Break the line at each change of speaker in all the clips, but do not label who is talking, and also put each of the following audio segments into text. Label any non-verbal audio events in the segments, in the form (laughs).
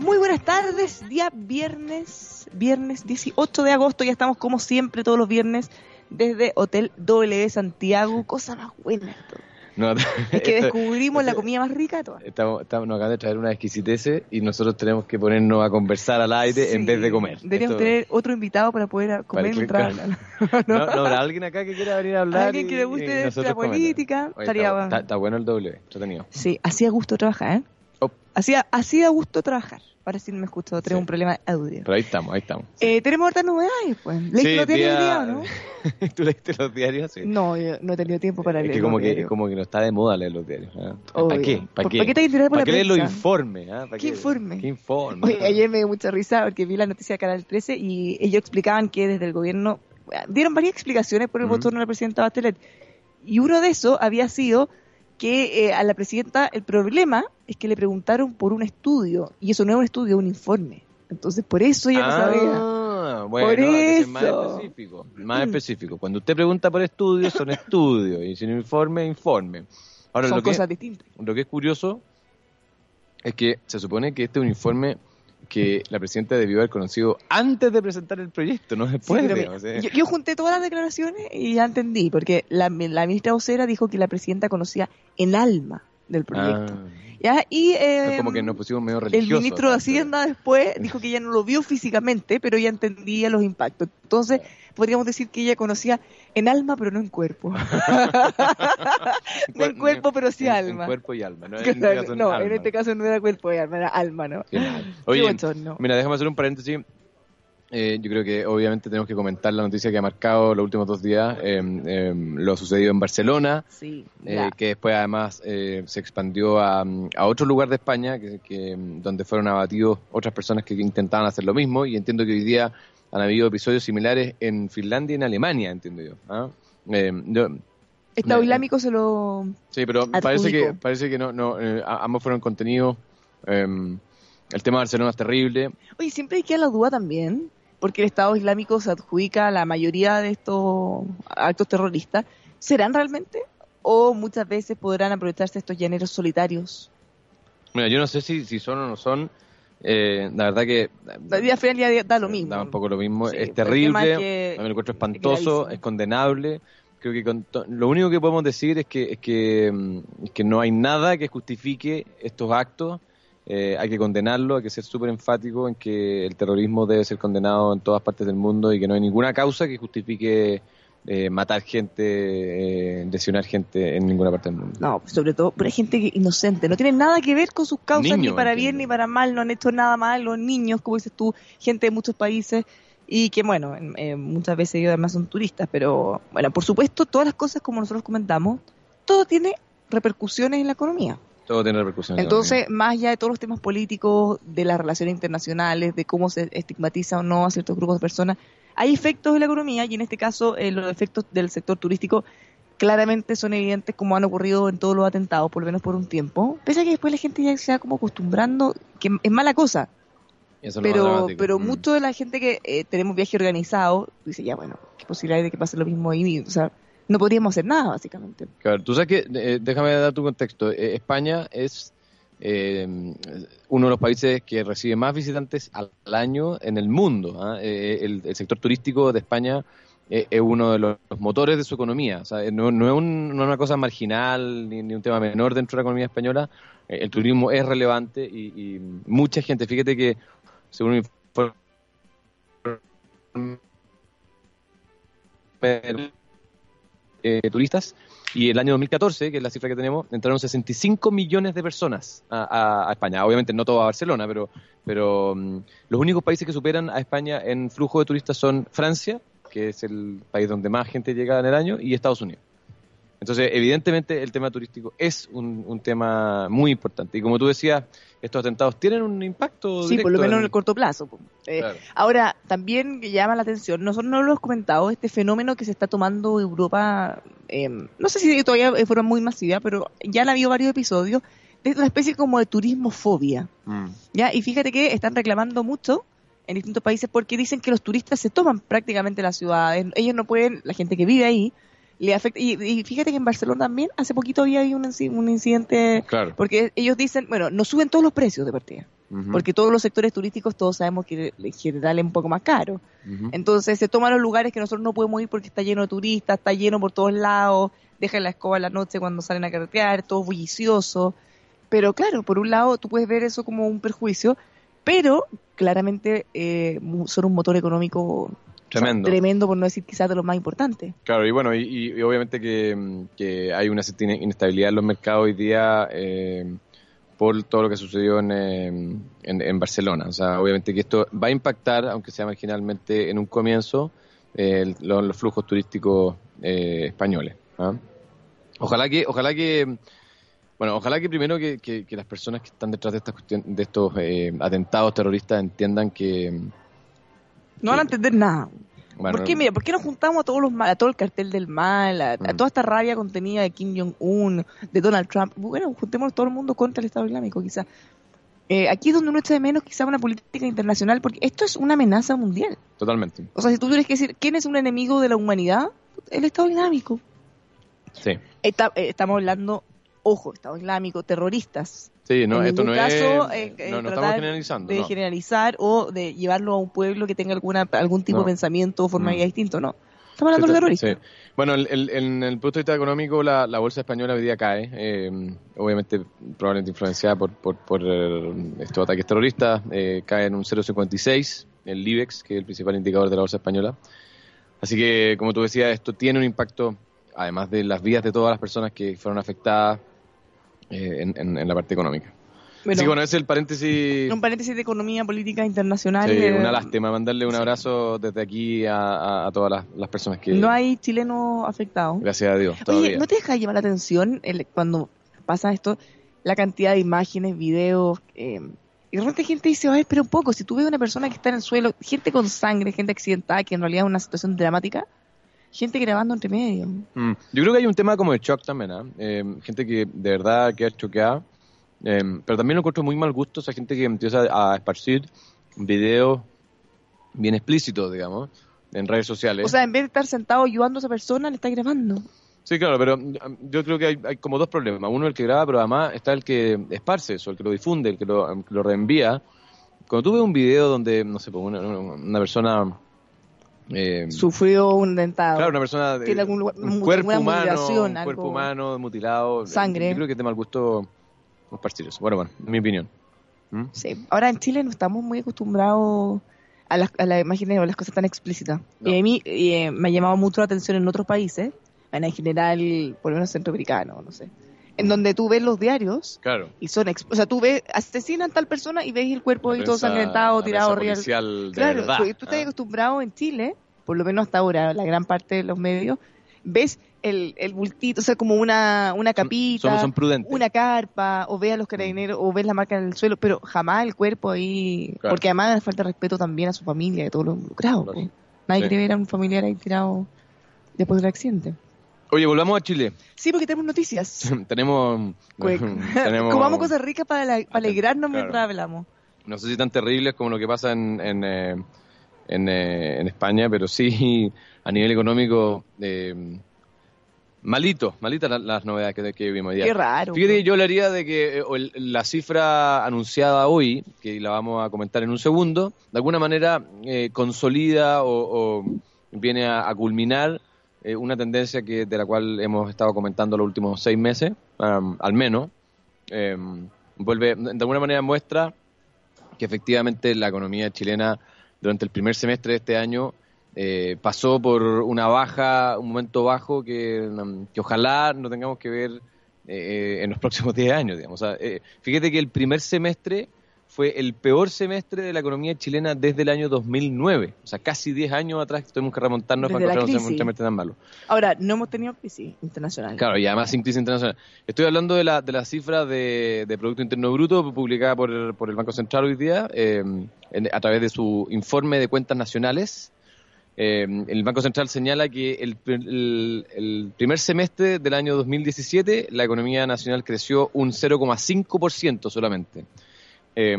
Muy buenas tardes, día viernes, viernes 18 de agosto, ya estamos como siempre todos los viernes desde Hotel W Santiago, cosa más buena esto.
No,
Es que (laughs) descubrimos la comida más rica de todas.
Estamos, estamos, nos acaban de traer una exquisitez y nosotros tenemos que ponernos a conversar al aire en vez de comer.
Deberíamos
Esto-
tener otro invitado para poder a- comer mientras. (laughs)
¿No, ¿No alguien acá que quiera venir a hablar?
Alguien que le guste la política,
Oye,
estaría-
está, está- bueno el doble, entretenido.
Sí, hacía gusto trabajar, ¿eh?
Oh,
Hacía, hacía gusto trabajar. Ahora sí no me escucho, tengo
Sí.
un problema de audio.
pero ahí estamos, ahí estamos.
Eh, tenemos otras novedades, pues. ¿Leíste
Sí,
los diarios
día-
día no? (laughs)
¿Tú leíste los diarios? Sí.
No, yo no he tenido tiempo para
es
leer
que como
los
que,
diarios.
como que no está de moda leer los diarios.
Obvio.
¿Para qué? ¿Para
¿Por-
qué?
para qué te interesas por
¿Para
la
qué los informes? ¿Para
¿Qué informe?
¿Qué informe?
Oye, ayer me dio mucha risa porque vi la noticia de Canal 13 y ellos explicaban que desde el gobierno bueno, dieron varias explicaciones por el bochorno de la presidenta Bachelet. Y uno de esos había sido que eh, a la presidenta el problema es que le preguntaron por un estudio y eso no es un estudio, es un informe. Entonces por eso ella no sabía.
Ah, bueno,
Por
que ser más
eso.
específico. Más específico. Cuando usted pregunta por estudios, son (laughs) estudios. Y si no informe, informe. Ahora,
Son
lo que,
cosas distintas.
lo que es curioso es que se supone que este es un informe que la presidenta debió haber conocido antes de presentar el proyecto, no
Sí,
después.
pero
de,
mira,
o sea.
yo, yo junté todas las declaraciones y ya entendí, porque la, la ministra vocera dijo que la presidenta conocía en alma del proyecto.
Ah,
¿Ya? Y, eh,
como que nos pusimos medio
El
religiosos.
ministro de. Hacienda después dijo que ella no lo vio físicamente, pero ella entendía los impactos. Entonces, podríamos decir que ella conocía en alma, pero no en cuerpo. (laughs) no en cuerpo, pero sí
En- en
alma.
cuerpo y alma. No, en este caso, en
no,
alma.
en este caso no era cuerpo y alma, era alma, ¿no?
Mira, déjame hacer un paréntesis. Eh, yo creo que obviamente tenemos que comentar la noticia que ha marcado los últimos dos días, eh, eh, lo sucedido en Barcelona,
Sí,
eh, que después además eh, se expandió a, a otro lugar de España, que, que, mm, donde fueron abatidos otras personas que intentaban hacer lo mismo, y entiendo que hoy día han habido episodios similares en Finlandia y en Alemania, entiendo yo. ¿ah? Eh, yo-
Estado Islámico se lo...
Sí, pero
Adjudicó.
parece que parece que no, no eh, a- ambos fueron contenidos. eh, el tema de Barcelona es terrible.
Oye, siempre hay que la duda también, porque el Estado Islámico se adjudica a la mayoría de estos actos terroristas. ¿Serán realmente? ¿O muchas veces podrán aprovecharse estos llaneros solitarios?
Mira, yo no sé si, si son o no son. Eh, la verdad que.
La vida final ya da lo mismo.
Da un poco lo mismo.
Sí,
es terrible.
es que-
me encuentro espantoso. Es condenable. Creo que con lo único que podemos decir es que, es que, mm, es que no hay nada que justifique estos actos. Eh, hay que condenarlo, hay que ser súper enfático en que el terrorismo debe ser condenado en todas partes del mundo y que no hay ninguna causa que justifique eh, matar gente, eh, lesionar gente en ninguna parte del mundo.
No, sobre todo, pero hay gente que- inocente, no tiene nada que ver con sus causas,
Niños,
ni para bien ni para mal, no han hecho nada mal, los niños, como dices tú, gente de muchos países, y que bueno, en- eh, muchas veces ellos además son turistas, pero bueno, por supuesto, todas las cosas como nosotros comentamos, todo tiene repercusiones en la economía.
Todo tiene repercusiones.
Entonces, más allá de todos los temas políticos, de las relaciones internacionales, de cómo se estigmatiza o no a ciertos grupos de personas, hay efectos en la economía y en este caso eh, los efectos del sector turístico claramente son evidentes como han ocurrido en todos los atentados, por lo menos por un tiempo. Pese a que después la gente ya se va como acostumbrando, que es mala cosa,
Eso
pero pero
Mm.
mucho de la gente que eh, tenemos viaje organizado dice, ya bueno, qué posibilidad hay de que pase lo mismo ahí, o sea, no podríamos hacer nada básicamente.
Claro, tú sabes que, eh, déjame dar tu contexto, eh, España es eh, uno de los países que recibe más visitantes al, año en el mundo. ¿ah? Eh, el, el sector turístico de España eh, es uno de los, motores de su economía. O sea, eh, no, no es un- no es una cosa marginal ni, ni un tema menor dentro de la economía española. Eh, el turismo es relevante y, y mucha gente, fíjate que según informe eh, turistas y el año 2014, que es la cifra que tenemos, entraron 65 millones de personas a, España. Obviamente no todo a Barcelona, pero, pero mm, los únicos países que superan a España en flujo de turistas son Francia, que es el país donde más gente llega en el año, y Estados Unidos. Entonces, evidentemente, el tema turístico es un, un tema muy importante. Y como tú decías, estos atentados tienen un impacto.
Sí, por lo menos en
en-
el corto plazo. Eh,
Claro.
Ahora, también llama la atención, nosotros no lo hemos comentado, este fenómeno que se está tomando Europa, eh, no sé si todavía de forma muy masiva, pero ya han habido varios episodios de una especie como de turismofobia.
Mm.
¿ya? Y fíjate que están reclamando mucho en distintos países porque dicen que los turistas se toman prácticamente las ciudades, ellos no pueden, la gente que vive ahí, le afecta. Y, y fíjate que en Barcelona también, hace poquito había un, un incidente,
Claro.
porque ellos dicen, bueno, nos suben todos los precios de partida. Porque todos los sectores turísticos todos sabemos que en general es un poco más caro. Entonces se toman los lugares que nosotros no podemos ir porque está lleno de turistas, está lleno por todos lados, dejan la escoba en la noche cuando salen a carretear, todo bullicioso. Pero claro, por un lado tú puedes ver eso como un perjuicio, pero claramente eh, son un motor económico o sea,
Tremendo.
tremendo, por no decir quizás de los más importantes.
Claro, y bueno, y, y- obviamente que, mm, que hay una cierta ine- inestabilidad en los mercados hoy día eh, por todo lo que sucedió en, eh, en, en Barcelona. O sea, obviamente que esto va a impactar, aunque sea marginalmente en un comienzo, eh, los, los flujos turísticos eh, españoles. ¿ah? Ojalá que, ojalá que, bueno, ojalá que primero que, que- que las personas que están detrás de estas de estos eh, atentados terroristas entiendan que,
No van a entender nada.
bueno,
¿Por qué, mira, ¿por qué nos juntamos a todos los mal, a todo el cartel del mal, a, a
Mm.
toda esta rabia contenida de Kim Jong-un, de Donald Trump? Bueno, juntemos todo el mundo contra el Estado Islámico, quizás. Eh, aquí es donde uno echa de menos quizá una política internacional, porque esto es una amenaza mundial.
totalmente.
O sea, si tú tienes que decir, ¿quién es un enemigo de la humanidad? El Estado Islámico.
Sí.
Está- eh, estamos hablando, ojo, Estado Islámico, terroristas.
Sí, no,
En
esto no
caso,
es.
eh, eh,
no, no estamos generalizando.
De
no.
generalizar o de llevarlo a un pueblo que tenga alguna algún tipo de pensamiento o forma de vida
Mm.
distinto, no. Estamos hablando
Sí,
de terroristas.
sí. Bueno, el- el- en el punto de vista económico, la, la bolsa española hoy día cae. eh, obviamente, probablemente influenciada por, por, por, eh, estos ataques terroristas. eh, cae en un 0,56 el IBEX, que es el principal indicador de la bolsa española. Así que, como tú decías, esto tiene un impacto, además de las vidas de todas las personas que fueron afectadas en, en- en la parte económica.
Bueno,
Así que, bueno, ese es el paréntesis.
un paréntesis de economía política internacional.
Sí,
eh,
una lástima. Mandarle un
sí.
abrazo desde aquí a, a- a todas las, las personas que.
No hay chilenos afectados.
Gracias a Dios.
Oye,
Todavía.
¿no te deja llamar la atención el- cuando pasa esto, la cantidad de imágenes, videos? eh, y de repente gente dice, ay, pero un poco, si tú ves una persona que está en el suelo, gente con sangre, gente accidentada, que en realidad es una situación dramática, gente grabando entre medio.
Mm, Yo creo que hay un tema como de shock también, ¿ah? Eh, gente que de verdad queda choqueada, eh, pero también lo encuentro muy mal gusto esa gente que empieza a esparcir videos bien explícitos, digamos, en redes sociales.
O sea, en vez de estar sentado ayudando a esa persona, le está grabando.
sí, claro, pero mm, yo creo que hay, hay como dos problemas. Uno el que graba, pero además está el que esparce eso, el que lo difunde, el que lo, el que lo reenvía. Cuando tú ves un video donde, no sé, pues, una, una- una persona... eh,
Sufrió un dentado.
Claro, una persona de
Tiene algún lugar-
un cuerpo humano,
mutilación,
un
algo-
cuerpo humano mutilado.
Sangre.
Yo creo que es de mal gusto esparcir eso. Bueno, bueno, mi opinión. ¿Mm?
Sí. Ahora en Chile no estamos muy acostumbrados a las, a las imágenes o las cosas tan explícitas.
No.
Y a mí eh, me ha llamado mucho la atención en otros países, en general, por lo menos centroamericano, no sé, en donde tú ves los diarios
Claro.
y son, o sea, tú ves, asesinan tal persona y ves el cuerpo y todo sangrentado, tirado, real.
de
Claro,
verdad,
porque tú estás
¿ah?
acostumbrado en Chile, por lo menos hasta ahora, la gran parte de los medios, ves el, el bultito, o sea, como una, una capita,
Son, son
una carpa, o ves a los carabineros, o ves la marca en el suelo, pero jamás el cuerpo ahí,
Claro.
porque además le falta respeto también a su familia y a todos los involucrados.
Claro.
pues. Nadie
Sí.
quiere ver a un familiar ahí tirado después del accidente.
Oye, volvamos a Chile.
Sí, porque tenemos noticias. (laughs)
tenemos, (laughs) tenemos
Comamos cosas ricas para, la- para alegrarnos
Claro.
mientras hablamos.
no sé si tan terribles como lo que pasa en, en, eh, en, eh, en España, pero sí (laughs) a nivel económico eh, malito, malitas las, las novedades que, que vimos hoy día.
Qué raro.
Fíjate, yo hablaría de que eh, el- la cifra anunciada hoy, que la vamos a comentar en un segundo, de alguna manera eh, consolida o, o viene a, a culminar eh, una tendencia que de la cual hemos estado comentando los últimos seis meses, al menos. Em, vuelve, de alguna manera muestra que efectivamente la economía chilena durante el primer semestre de este año eh, pasó por una baja, un momento bajo que, ojalá no tengamos que ver eh, en los próximos (laughs) 10 años, digamos. Fíjate que el primer semestre fue el peor semestre de la economía chilena desde el año 2009. O sea, casi 10 años atrás tuvimos que remontarnos
Desde
para encontrarnos en un semestre tan malo.
Ahora, no hemos tenido crisis internacional.
Claro, y además sin crisis internacional. Estoy hablando de la, de la cifra de, de Producto Interno Bruto publicada por el, por el Banco Central hoy día eh, en- a través de su informe de cuentas nacionales. Eh, el Banco Central señala que el, el- el primer semestre del año 2017 la economía nacional creció un 0,5% solamente. Eh,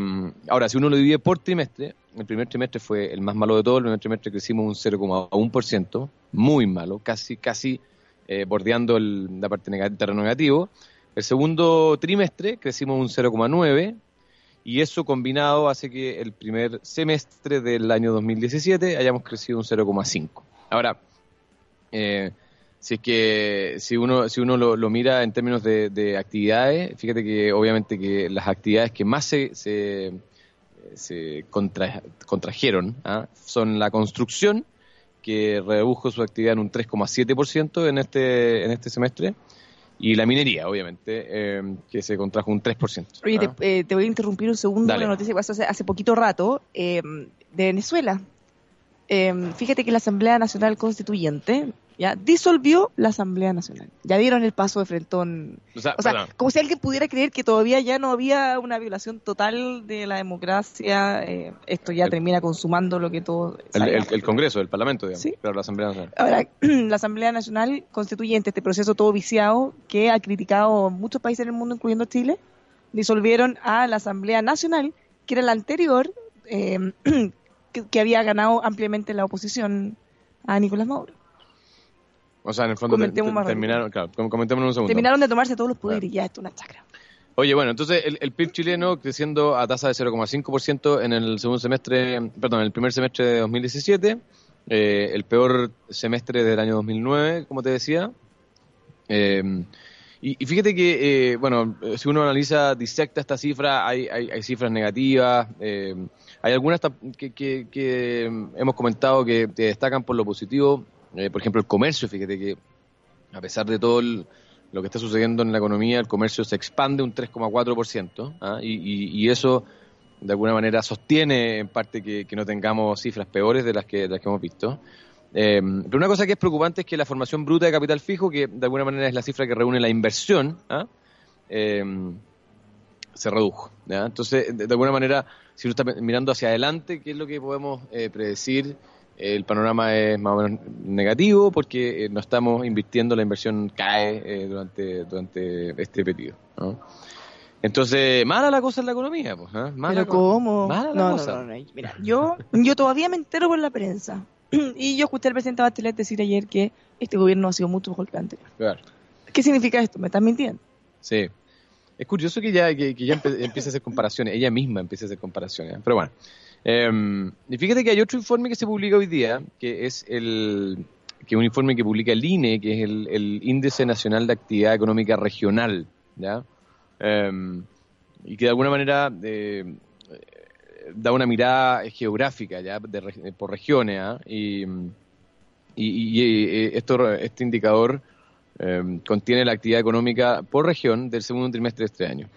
ahora, si uno lo divide por trimestre, el primer trimestre fue el más malo de todo, el primer trimestre crecimos un 0,1%, muy malo, casi, casi eh, bordeando la parte nega- terreno negativo. El segundo trimestre crecimos un 0,9% y eso combinado hace que el primer semestre del año 2017 hayamos crecido un 0,5. Ahora, eh, si es que si uno si uno lo, mira en términos de, actividades, fíjate que obviamente que las actividades que más se, se, se contrajeron ¿ah? son la construcción, que redujo su actividad en un 3,7% en este, en este semestre, y la minería, obviamente, eh, que se contrajo un 3%.
Oye, ¿ah? eh, te, voy a interrumpir un segundo, una noticia que pasó hace, poquito rato, eh, de Venezuela. fíjate que la Asamblea Nacional Constituyente ya disolvió la Asamblea Nacional. Ya dieron el paso de frentón. O sea, como si alguien pudiera creer que todavía ya no había una violación total de la democracia. Eh, esto ya termina consumando lo que todo.
El, Congreso, el Parlamento, digamos. ¿Sí? Pero la Asamblea Nacional.
Ahora, (clears throat) la Asamblea Nacional Constituyente, este proceso todo viciado que ha criticado muchos países en el mundo, incluyendo Chile, disolvieron a la Asamblea Nacional, que era la anterior, eh, (clears throat) que había ganado ampliamente la oposición a Nicolás Maduro.
O sea, en el fondo terminaron, claro, comentemos en un segundo.
Terminaron de tomarse todos los poderes y ya esto es una chacra.
Oye, bueno, entonces el, PIB chileno creciendo a tasa de 0,5% en el segundo semestre, perdón, en el primer semestre de 2017, eh, el peor semestre del año 2009, como te decía. Eh, y, fíjate que, eh, bueno, si uno analiza, disecta esta cifra, hay, hay, cifras negativas, hay algunas que, que, hemos comentado que destacan por lo positivo, eh, por ejemplo, el comercio, fíjate que a pesar de todo lo que está sucediendo en la economía, el comercio se expande un 3,4%, ¿ah? y, eso de alguna manera sostiene en parte que, no tengamos cifras peores de las que, las que hemos visto. Eh, pero una cosa que es preocupante es que la formación bruta de capital fijo, que de alguna manera es la cifra que reúne la inversión, ¿ah? eh, se redujo. Entonces, de, alguna manera, si uno está mirando hacia adelante, ¿qué es lo que podemos predecir? El panorama es más o menos negativo porque eh, no estamos invirtiendo, la inversión cae eh, durante, durante este periodo. Entonces, mala la cosa en la economía, pues, ¿eh?
¿Pero cómo? Mala la cosa. Mira, yo, yo todavía me entero por la prensa. (clears throat) y yo escuché al presidente Bachelet decir ayer que este gobierno ha sido mucho mejor que el anterior. Claro. ¿Qué significa esto? ¿Me estás mintiendo?
Sí. Es curioso que ya, que, ya empiece a hacer comparaciones, ella misma empiece a hacer comparaciones. Pero bueno, Em, y fíjate que hay otro informe que se publica hoy día, que es el que un informe que publica el INE, que es el, Índice Nacional de Actividad Económica Regional, ¿ya? Em, y que de alguna manera eh, da una mirada geográfica, ¿ya? por regiones, ¿ah? y, y, esto, este indicador em, contiene la actividad económica por región del segundo trimestre de este año.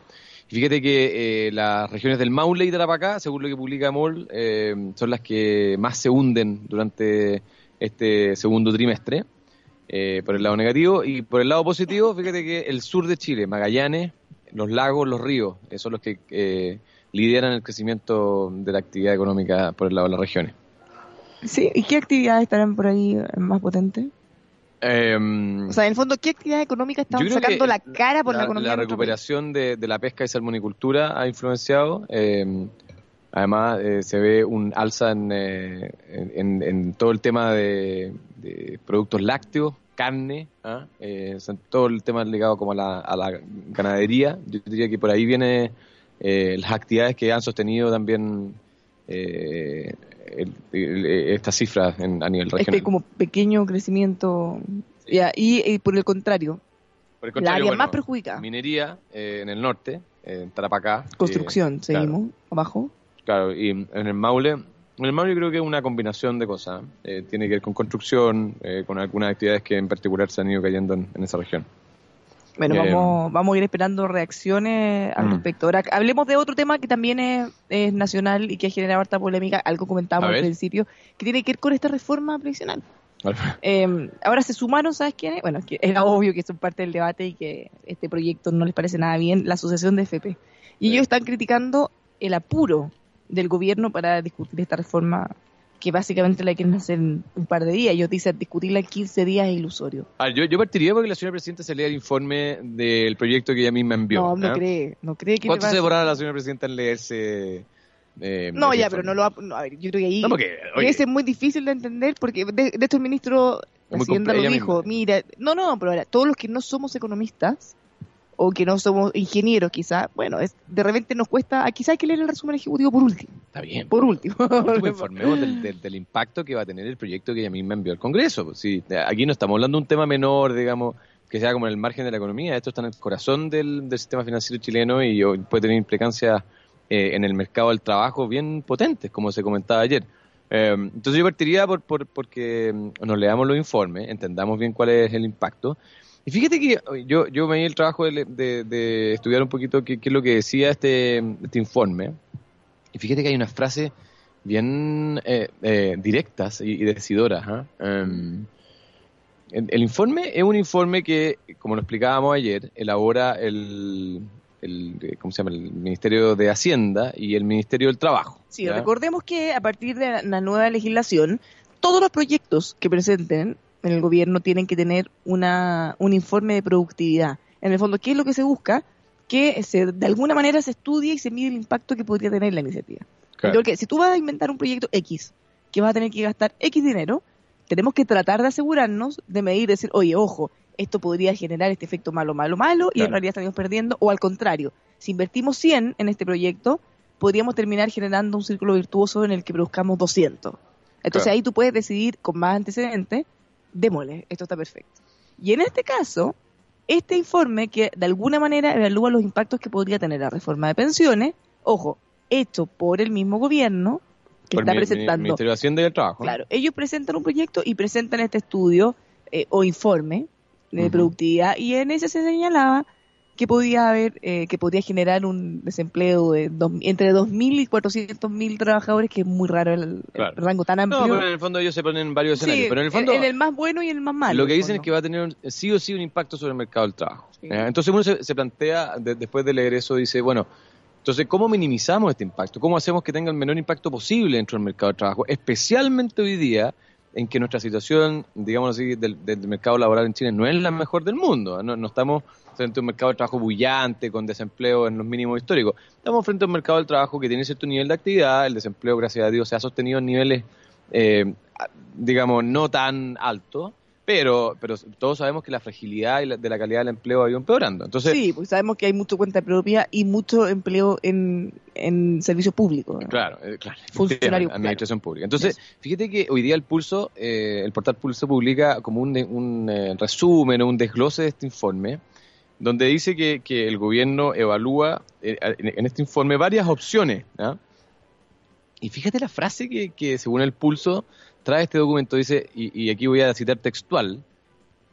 Fíjate que eh, las regiones del Maule y Tarapacá, según lo que publica MOL, eh, son las que más se hunden durante este segundo trimestre, eh, por el lado negativo. Y por el lado positivo, fíjate que el sur de Chile, Magallanes, los lagos, los ríos, son los que lideran el crecimiento de la actividad económica por el lado de las regiones.
Sí, ¿y qué actividades estarán por ahí más potentes? Em, o sea, en el fondo, ¿qué actividad económica están sacando la cara por la, economía?
La recuperación de, la pesca y salmonicultura ha influenciado. Em, además, eh, se ve un alza eh, en, todo el tema de, productos lácteos, carne, ¿ah? eh, todo el tema ligado como a la, ganadería. Yo diría que por ahí viene las actividades que han sostenido también estas cifras en, a nivel regional.
Este como pequeño crecimiento. y, por el contrario, la área más perjudicada.
Minería eh, en el norte, en Tarapacá.
Construcción, seguimos, abajo.
Claro, y en el Maule, en el Maule creo que es una combinación de cosas. Eh, tiene que ver con construcción, eh, con algunas actividades que en particular se han ido cayendo en esa región.
Bueno, vamos, vamos a ir esperando reacciones al mm. respecto. Ahora, hablemos de otro tema que también es, nacional y que ha generado harta polémica, algo comentábamos al principio, que tiene que ver con esta reforma previsional. Eh, ahora se sumaron, ¿sabes quiénes? Bueno, que era obvio que son parte del debate y que este proyecto no les parece nada bien, la Asociación de FP. Y ellos están criticando el apuro del gobierno para discutir esta reforma que básicamente la quieren hacer en un par de días. Ellos dicen discutirla en 15 días es ilusorio.
Ah, yo, yo partiría porque la señora presidenta se lea el informe del proyecto que ella misma envió.
No, no cree, no cree que
¿Cuánto se demorará la señora presidenta en leerse?
Eh, no, ya, pero no lo va, a ver, yo creo que ahí no, porque, es muy difícil de entender porque de, hecho el ministro Hacienda lo dijo, mira, no, no, pero ahora, todos los que no somos economistas o que no somos ingenieros quizá, bueno, es, de repente nos cuesta, quizá hay que leer el resumen ejecutivo por último.
Está bien.
Por último. (laughs)
informemos del, del, impacto que va a tener el proyecto que ella misma envió al Congreso. Sí, aquí no estamos hablando de un tema menor, digamos, que sea como en el margen de la economía, esto está en el corazón del, sistema financiero chileno y puede tener implicancias eh, en el mercado del trabajo bien potentes, como se comentaba ayer. Eh, entonces yo partiría por, por porque mm, nos leamos los informes, entendamos bien cuál es el impacto. Y fíjate que yo, yo me di el trabajo de, estudiar un poquito qué, es lo que decía este, este informe. Y fíjate que hay unas frases bien eh, directas y, decidoras. ¿ah? Em, el, informe es un informe que, como lo explicábamos ayer, elabora el, el, ¿cómo se llama? el Ministerio de Hacienda y el Ministerio del Trabajo.
Sí, recordemos que a partir de la nueva legislación, todos los proyectos que presenten en el gobierno tienen que tener una, un informe de productividad. En el fondo, ¿qué es lo que se busca? Que se, de alguna manera se estudie y se mide el impacto que podría tener la iniciativa. Porque si tú vas a inventar un proyecto X, que vas a tener que gastar X dinero, tenemos que tratar de asegurarnos de medir, decir, oye, ojo, esto podría generar este efecto malo, malo, malo, y en realidad estamos perdiendo, o al contrario, si invertimos 100 en este proyecto, podríamos terminar generando un círculo virtuoso en el que produzcamos 200. Entonces ahí tú puedes decidir con más antecedentes, démosle, esto está perfecto. Y en este caso, este informe que de alguna manera evalúa los impactos que podría tener la reforma de pensiones, ojo, hecho por el mismo gobierno, que está presentando.
Ministerio de Hacienda y el Trabajo.
Claro, ellos presentan un proyecto y presentan este estudio eh, o informe de productividad y en ese se señalaba que podía haber, eh, que podía generar un desempleo de dos, entre 2.000 y 400.000 trabajadores, que es muy raro el, rango tan amplio. No,
pero en el fondo ellos se ponen varios escenarios. pero en el fondo.
En el más bueno y en el más malo.
Lo que dicen es que va a tener sí o sí un impacto sobre el mercado del trabajo. Entonces uno se, plantea, después de leer eso, dice, bueno, entonces, ¿cómo minimizamos este impacto? ¿Cómo hacemos que tenga el menor impacto posible dentro del mercado de trabajo? Especialmente hoy día, en que nuestra situación, digamos así, del, mercado laboral en Chile no es la mejor del mundo. No, estamos frente a un mercado de trabajo bullante, con desempleo en los mínimos históricos. Estamos frente a un mercado del trabajo que tiene cierto nivel de actividad, el desempleo, gracias a Dios, se ha sostenido en niveles, eh, digamos, no tan altos pero, pero todos sabemos que la fragilidad y de la calidad del empleo ha ido empeorando. Entonces,
sí, porque sabemos que hay mucho cuenta propia y mucho empleo en, en servicios públicos.
Claro, eh, claro. Funcionarios. Administración pública. Entonces, fíjate que hoy día el Pulso, eh, el portal Pulso publica como un, un eh, resumen o un desglose de este informe, donde dice que, que el gobierno evalúa en, este informe varias opciones. Y fíjate la frase que, que según el Pulso trae este documento, dice, y, aquí voy a citar textual,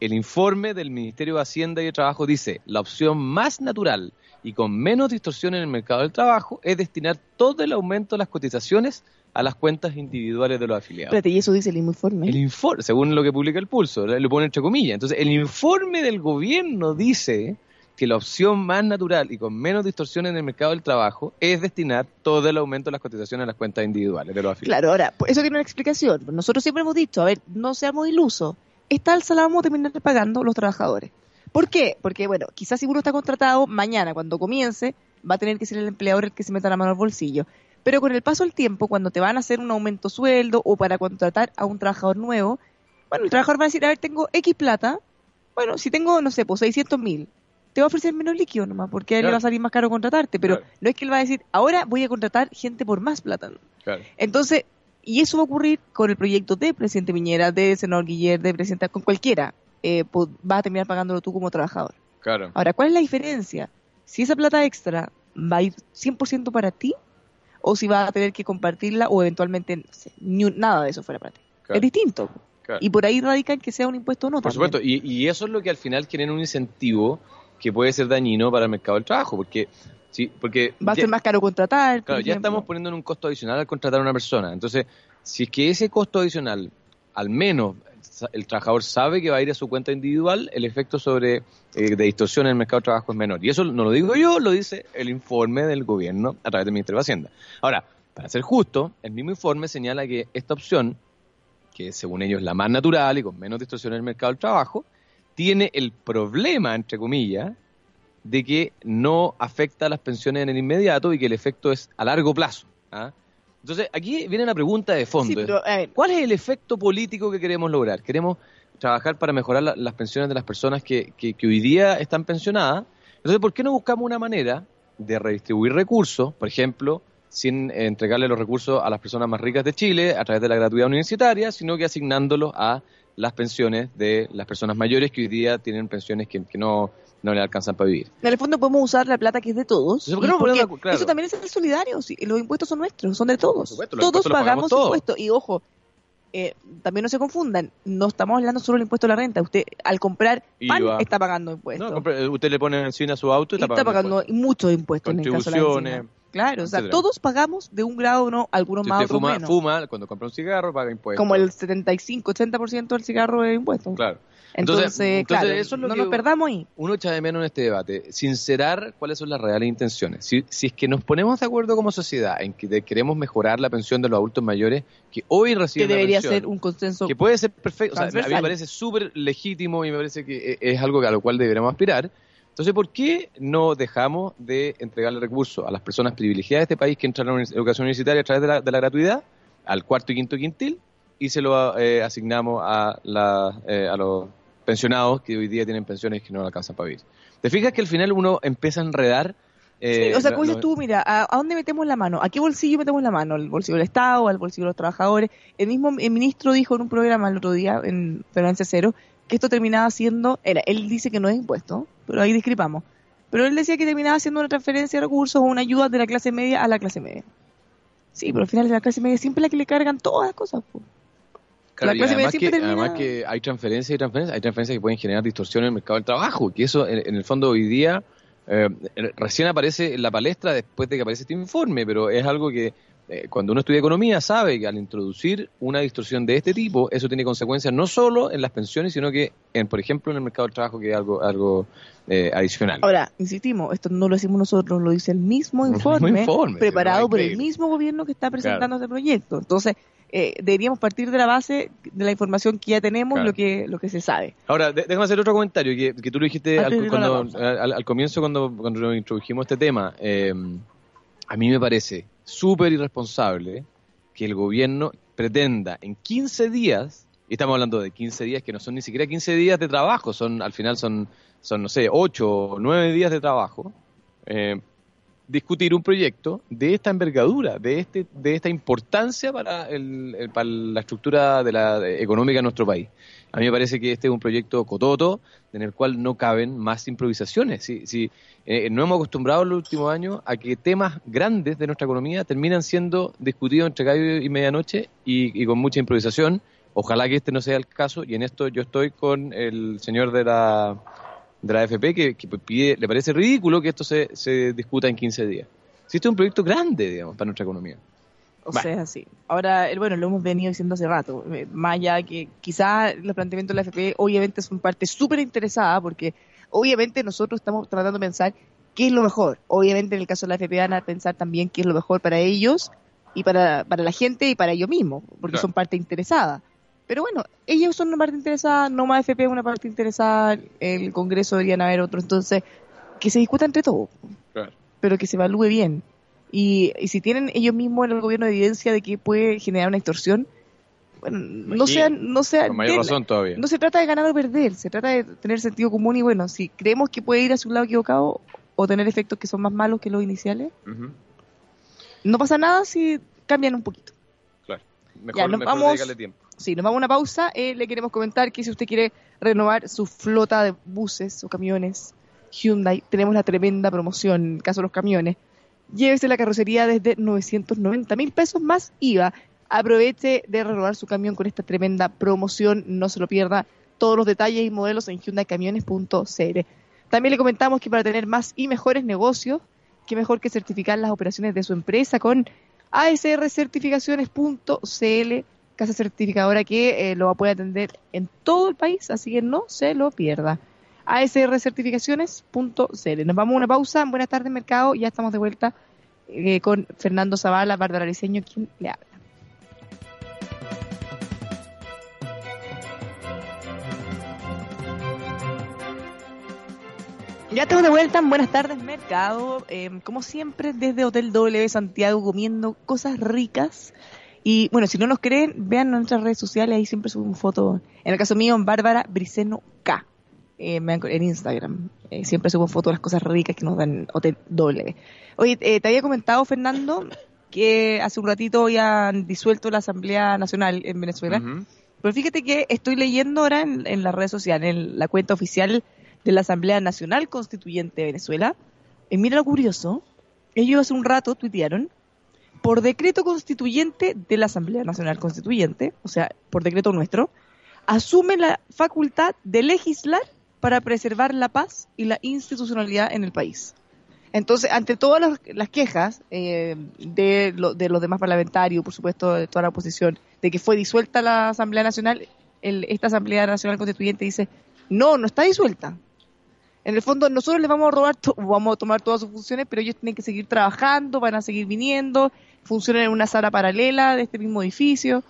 el informe del Ministerio de Hacienda y de Trabajo dice, la opción más natural y con menos distorsión en el mercado del trabajo es destinar todo el aumento de las cotizaciones a las cuentas individuales de los afiliados.
Espérate, ¿y eso dice el informe?
El informe, según lo que publica el Pulso, lo pone entre comillas. Entonces, el informe del gobierno dice que la opción más natural y con menos distorsión en el mercado del trabajo es destinar todo el aumento de las cotizaciones a las cuentas individuales de los afiliados.
Claro, ahora, pues, eso tiene una explicación. Nosotros siempre hemos dicho, a ver, no seamos ilusos, esta alza la vamos a terminar pagando los trabajadores. ¿Por qué? Porque, bueno, quizás si uno está contratado, mañana, cuando comience, va a tener que ser el empleador el que se meta la mano al bolsillo. Pero con el paso del tiempo, cuando te van a hacer un aumento sueldo o para contratar a un trabajador nuevo, bueno, el trabajador va a decir, a ver, tengo X plata, bueno, si tengo, no sé, pues 600 mil, te va a ofrecer menos líquido nomás, porque a él le va a salir más caro contratarte, pero no es que él va a decir, ahora voy a contratar gente por más plata. Entonces, y eso va a ocurrir con el proyecto de presidente Piñera, de senador Guiller, de presidenta, con cualquiera, eh, pues, vas a terminar pagándolo tú como trabajador.
Claro.
Ahora, ¿cuál es la diferencia? Si esa plata extra va a ir 100% para ti, o si vas a tener que compartirla, o eventualmente no sé, nada de eso fuera para ti. Es distinto. Y por ahí radican que sea un impuesto o no.
Por supuesto, y, y, eso es lo que al final genera un incentivo que puede ser dañino para el mercado del trabajo, porque sí, porque
va a ser más caro contratar.
Claro, ya estamos poniendo en un costo adicional al contratar a una persona. Entonces, si es que ese costo adicional, al menos el trabajador sabe que va a ir a su cuenta individual, el efecto sobre eh, de distorsión en el mercado del trabajo es menor. Y eso no lo digo yo, lo dice el informe del gobierno a través del Ministerio de Hacienda. Ahora, para ser justo, el mismo informe señala que esta opción, que según ellos es la más natural y con menos distorsión en el mercado del trabajo, tiene el problema, entre comillas, de que no afecta a las pensiones en el inmediato y que el efecto es a largo plazo. ¿ah? Entonces, aquí viene la pregunta de fondo. ¿Cuál es el efecto político que queremos lograr? ¿Queremos trabajar para mejorar las pensiones de las personas que, que, hoy día están pensionadas? Entonces, ¿por qué no buscamos una manera de redistribuir recursos, por ejemplo, sin entregarle los recursos a las personas más ricas de Chile a través de la gratuidad universitaria, sino que asignándolos a las pensiones de las personas mayores que hoy día tienen pensiones que, no, no le alcanzan para vivir.
En el fondo podemos usar la plata que es de todos. Eso también es ser solidario. los impuestos son nuestros, son de todos. todos pagamos, impuestos. Y ojo, eh, también no se confundan, no estamos hablando solo del impuesto a la renta. Usted al comprar pan está pagando impuestos.
usted le pone encima a su auto y
está, pagando, muchos impuestos en el caso de la Claro, o sea, todos pagamos de un grado o no, algunos más, otros
fuma,
menos.
fuma, cuando compra un cigarro paga impuestos.
Como el 75, 80% del cigarro es impuesto.
Claro.
Entonces, claro, eso no nos perdamos ahí.
Uno echa de menos en este debate, sincerar cuáles son las reales intenciones. Si, si es que nos ponemos de acuerdo como sociedad en que queremos mejorar la pensión de los adultos mayores, que hoy reciben
Que debería ser un consenso
Que puede ser perfecto, o sea, a mí me parece súper legítimo y me parece que e, es algo a lo cual deberíamos aspirar. Entonces, ¿por qué no dejamos de entregarle recursos a las personas privilegiadas de este país que entran a la educación universitaria a través de la, de la gratuidad, al cuarto y quinto quintil, y se lo eh, asignamos a, la, eh, a los pensionados que hoy día tienen pensiones que no alcanzan para vivir. ¿Te fijas que al final uno empieza a enredar?
Eh, sí, o sea, como dices tú, mira, ¿a, dónde metemos la mano? ¿A qué bolsillo metemos la mano? ¿Al bolsillo del Estado? ¿Al bolsillo de los trabajadores? El mismo el ministro dijo en un programa el otro día, en Permanencia Cero, que esto terminaba siendo, era, él dice que no es impuesto, pero ahí discrepamos. Pero él decía que terminaba siendo una transferencia de recursos o una ayuda de la clase media a la clase media. Sí, pero al final de la clase media siempre es la que le cargan todas las cosas
además, que, hay transferencias y transferencias, hay transferencias que pueden generar distorsión en el mercado del trabajo, que eso en, el fondo hoy día eh, recién aparece en la palestra después de que aparece este informe, pero es algo que eh, cuando uno estudia economía sabe que al introducir una distorsión de este tipo, eso tiene consecuencias no solo en las pensiones, sino que, en, por ejemplo, en el mercado del trabajo, que es algo, algo eh, adicional.
Ahora, insistimos, esto no lo decimos nosotros, lo dice el mismo (laughs) informe, preparado por el mismo gobierno que está presentando este proyecto. Entonces, eh, deberíamos partir de la base de la información que ya tenemos, lo que lo que se sabe.
Ahora, déjame hacer otro comentario, que, tú lo dijiste al, comienzo cuando, cuando introdujimos este tema. Eh, a mí me parece súper irresponsable que el gobierno pretenda en 15 días, y estamos hablando de 15 días que no son ni siquiera 15 días de trabajo, son al final son, son no sé, 8 o 9 días de trabajo, eh, discutir un proyecto de esta envergadura, de este de esta importancia para, el, para la estructura de la económica de nuestro país. A mí me parece que este es un proyecto cototo en el cual no caben más improvisaciones. Si, si eh, no hemos acostumbrado en los últimos años a que temas grandes de nuestra economía terminan siendo discutidos entre gallo y medianoche y, y con mucha improvisación. Ojalá que este no sea el caso y en esto yo estoy con el señor de la de la AFP que, pide, le parece ridículo que esto se, se discuta en 15 días. Si este es un proyecto grande, digamos, para nuestra economía.
O sea, sí. Ahora, bueno, lo hemos venido diciendo hace rato. Eh, más allá que quizás los planteamientos de la AFP obviamente son parte súper interesada porque obviamente nosotros estamos tratando de pensar qué es lo mejor. Obviamente en el caso de la AFP van a pensar también qué es lo mejor para ellos y para, para la gente y para ellos mismos, porque son parte interesada. Pero bueno, ellos son una parte interesada, no más FP es una parte interesada, el Congreso deberían haber otro, entonces que se discuta entre todos, pero que se evalúe bien. Y, si tienen ellos mismos en el gobierno evidencia de que puede generar una extorsión, bueno, no sean, no sea, no se trata de ganar o perder, se trata de tener sentido común y bueno, si creemos que puede ir a su lado equivocado o tener efectos que son más malos que los iniciales, no pasa nada si cambian un poquito.
Claro, mejor, ya, vamos, tiempo.
Sí, nos vamos a una pausa. Eh, le queremos comentar que si usted quiere renovar su flota de buses o camiones Hyundai, tenemos la tremenda promoción en el caso de los camiones. Llévese la carrocería desde 990 mil pesos más IVA. Aproveche de renovar su camión con esta tremenda promoción. No se lo pierda. Todos los detalles y modelos en hyundaicamiones.cl. También le comentamos que para tener más y mejores negocios, qué mejor que certificar las operaciones de su empresa con asrcertificaciones.cl casa certificadora que eh, lo poder atender en todo el país, así que no se lo pierda. asrcertificaciones.cl. Nos vamos a una pausa. Buenas tardes, mercado. Ya estamos de vuelta eh, con Fernando Zavala, Bárbara Liceño, quien le habla. Ya estamos de vuelta, buenas tardes mercado, eh, como siempre desde Hotel W Santiago comiendo cosas ricas y bueno, si no nos creen, vean nuestras redes sociales, ahí siempre subimos fotos. En el caso mío, Bárbara Briceno K. eh, en Instagram. Eh, siempre subo fotos de las cosas ricas que nos dan hotel doble. Oye, te había comentado, Fernando, que hace un ratito habían disuelto la Asamblea Nacional en Venezuela. Pero fíjate que estoy leyendo ahora en, en las redes sociales, en la cuenta oficial de la Asamblea Nacional Constituyente de Venezuela. Y mira lo curioso, ellos hace un rato tuitearon, por decreto constituyente de la Asamblea Nacional Constituyente, o sea, por decreto nuestro, asume la facultad de legislar para preservar la paz y la institucionalidad en el país. Entonces, ante todas las, quejas eh, de, de, los demás parlamentarios, por supuesto, de toda la oposición, de que fue disuelta la Asamblea Nacional, esta Asamblea Nacional Constituyente dice, no, no está disuelta. En el fondo, nosotros les vamos a robar, vamos a tomar todas sus funciones, pero ellos tienen que seguir trabajando, van a seguir viniendo, funcionan en una sala paralela de este mismo edificio.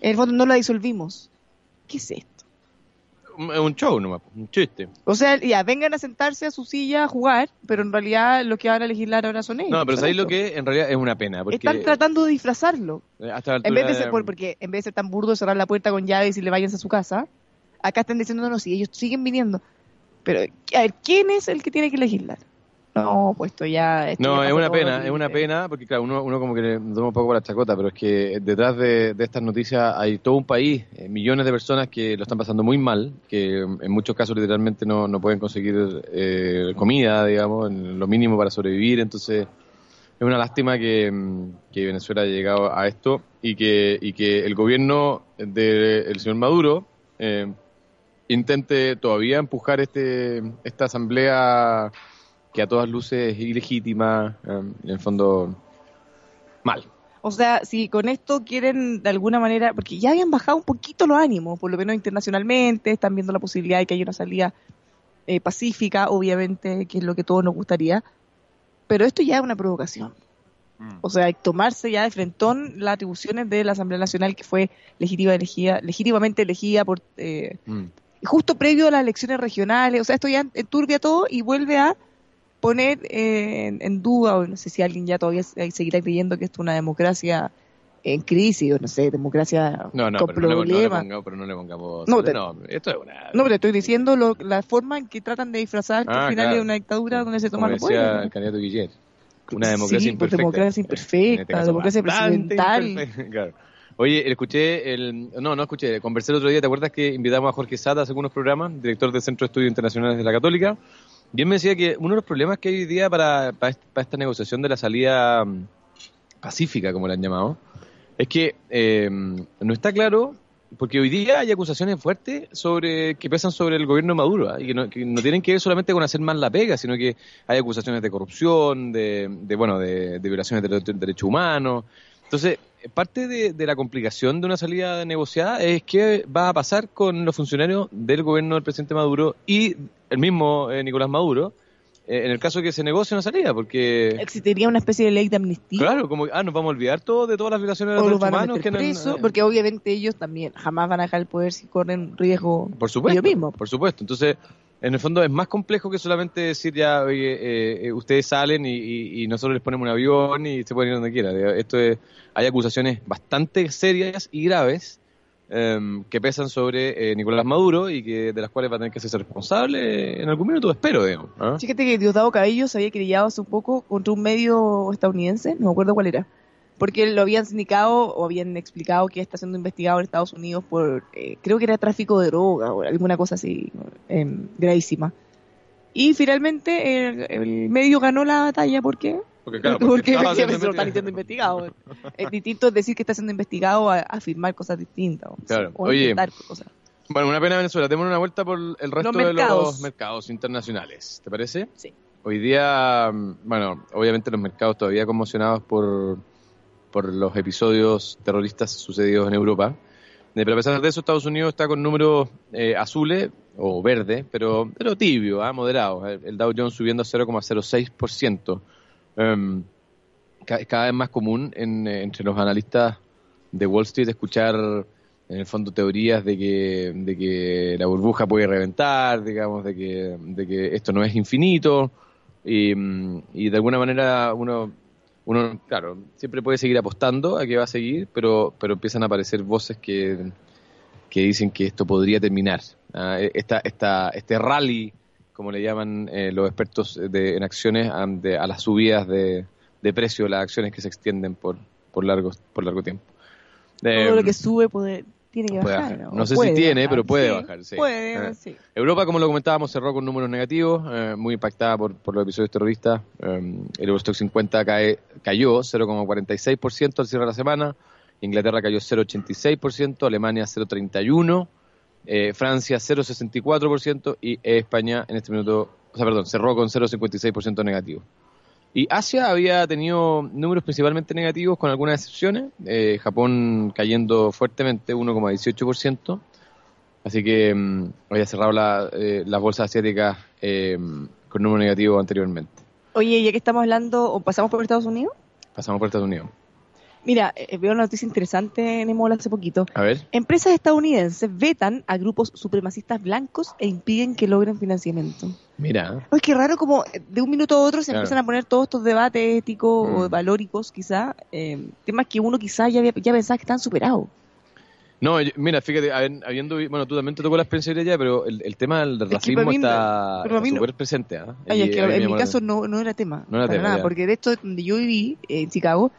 En el fondo, no la disolvimos. ¿Qué es esto?
es un show nomás, un chiste.
O sea, ya, vengan a sentarse a su silla a jugar, pero en realidad lo que van a legislar ahora son ellos.
No, pero ¿sabéis lo que en realidad es una pena? Porque...
Están tratando de disfrazarlo. Eh, en vez de ser, porque en vez de ser tan burdo cerrar la puerta con llaves y le vayan a su casa, acá están diciendo, no, sí, ellos siguen viniendo. Pero, a ver, ¿quién es el que tiene que legislar? No, puesto ya.
No, es una pena, es una pena, porque claro, uno, uno como que le toma un poco por la chacota, pero es que detrás de, estas noticias hay todo un país, eh, millones de personas que lo están pasando muy mal, que en muchos casos literalmente no, no pueden conseguir eh, comida, digamos, en lo mínimo para sobrevivir, entonces es una lástima que, Venezuela haya llegado a esto y que, y que el gobierno del señor Maduro eh, intente todavía empujar este esta asamblea que a todas luces es ilegítima, em, en el fondo mal.
O sea, si con esto quieren de alguna manera, porque ya habían bajado un poquito los ánimos, por lo menos internacionalmente, están viendo la posibilidad de que haya una salida eh, pacífica, obviamente, que es lo que todos nos gustaría, pero esto ya es una provocación. Mm. O sea, tomarse ya de frentón las atribuciones de la Asamblea Nacional que fue legítima, elegida, legítimamente elegida por eh, mm. justo previo a las elecciones regionales. O sea, esto ya enturbia todo y vuelve a poner en, duda, o no sé si alguien ya todavía seguirá creyendo que esto es una democracia en crisis, o no sé, democracia
no, no,
con problemas.
No, pero no le pongamos...
No, esto es una... No, pero estoy diciendo la forma en que tratan de disfrazar que al ah, final es una dictadura donde se toma
los poderes. el candidato Guillermo. Una democracia
sí,
imperfecta.
democracia imperfecta, este democracia presidencial.
claro. Oye, escuché el... No, no escuché, conversé el otro día, ¿te acuerdas que invitamos a Jorge Sata a algunos programas, director del Centro de Estudios Internacionales de la Católica? Bien me decía que uno de los problemas que hay hoy día para, para, esta negociación de la salida mm, pacífica, como la han llamado, es que eh, no está claro, porque hoy día hay acusaciones fuertes sobre que pesan sobre el gobierno de Maduro ¿ah? y que no, tienen que ver solamente con hacer mal la pega, sino que hay acusaciones de corrupción, de, bueno, de, violaciones de, derechos humanos. Entonces, parte de, la complicación de una salida negociada es qué va a pasar con los funcionarios del gobierno del presidente Maduro y el mismo eh, Nicolás Maduro eh, en el caso de que se negocie una salida, porque...
¿Existiría una especie de ley de amnistía?
Claro, como, ah, nos vamos a olvidar todo de todas las violaciones de los derechos humanos.
Que preso, eh, porque obviamente ellos también jamás van a dejar el poder si corren riesgo
por supuesto,
ellos mismos.
Por supuesto, entonces en el fondo es más complejo que solamente decir ya, oye, eh, eh, ustedes salen y, nosotros les ponemos un avión y se pueden ir donde quieran. Esto es, hay acusaciones bastante serias y graves em, que pesan sobre eh, Nicolás Maduro y que de las cuales va a tener que hacerse responsable en algún minuto, espero, digamos.
¿ah? Fíjate que Diosdado Cabello se había crillado hace un poco contra un medio estadounidense, no me acuerdo cuál era porque lo habían sindicado o habían explicado que está siendo investigado en Estados Unidos por, eh, creo que era tráfico de droga o alguna cosa así em, gravísima. Y finalmente el, medio ganó la batalla, ¿por qué?
Porque, claro, (laughs) porque,
porque, (laughs) lo están siendo investigado. es distinto decir que está siendo investigado a afirmar cosas distintas.
Claro. Oye,
cosas.
Bueno, una pena Venezuela. Démonos una vuelta por el resto de los mercados internacionales. ¿Te parece?
Sí.
Hoy día, mm, bueno, obviamente los mercados todavía conmocionados por por los episodios terroristas sucedidos en Europa. Eh, pero a pesar de eso, Estados Unidos está con números eh, azules o verdes, pero, pero tibio, ¿ah? moderado. El, Dow Jones subiendo a 0,06%. Um, es cada vez más común eh, entre los analistas de Wall Street escuchar en el fondo teorías de que, de que la burbuja puede reventar, digamos, de que, de que esto no es infinito y, mm, y de alguna manera uno uno, claro, siempre puede seguir apostando a que va a seguir, pero, pero empiezan a aparecer voces que, que dicen que esto podría terminar. Ah, esta, esta, este rally, como le llaman eh, los expertos de, en acciones, a, de- a las subidas de, de precio de las acciones que se extienden por, por, largo, por largo tiempo.
Todo
Eh,
lo que sube puede, tiene que bajar.
No sé si tiene,
bajar.
pero puede
Sí,
bajar, sí.
Puede,
Eh.
sí.
Europa, como lo comentábamos, cerró con números negativos, eh, muy impactada por, por los episodios terroristas. Eh, el Eurostock 50 cae, cayó 0,46% al cierre de la semana. Inglaterra cayó 0,86%, Alemania 0,31%, eh, Francia 0,64% y España en este minuto, o sea, perdón, cerró con 0,56% negativo. Y Asia había tenido números principalmente negativos con algunas excepciones. Eh, Japón cayendo fuertemente, 1,18%. Así que mm, había cerrado la, eh, las bolsas asiáticas eh, con número negativo anteriormente.
Oye, ya que estamos hablando, ¿o pasamos por Estados Unidos?
Pasamos por Estados Unidos.
Mira, eh, veo una noticia interesante en Emola hace poquito.
A ver.
Empresas estadounidenses vetan a grupos supremacistas blancos e impiden que logren financiamiento.
Mira.
Ay, qué raro como eh, de un minuto a otro se
Claro.
empiezan a poner todos estos debates éticos
Mm.
o valóricos, quizá, eh, temas que uno quizá ya, ya pensaba que están superados.
No, yo- mira, fíjate, habi- habiendo, bueno, tú también te tocó la experiencia de ella, pero el, el tema del
que
racismo
no-
está
no-
súper presente. ¿ah?
Ay,
Y
es que en mi caso no, no era tema.
No era
para
tema,
nada,
ya.
porque de hecho, donde yo viví, eh, en Chicago,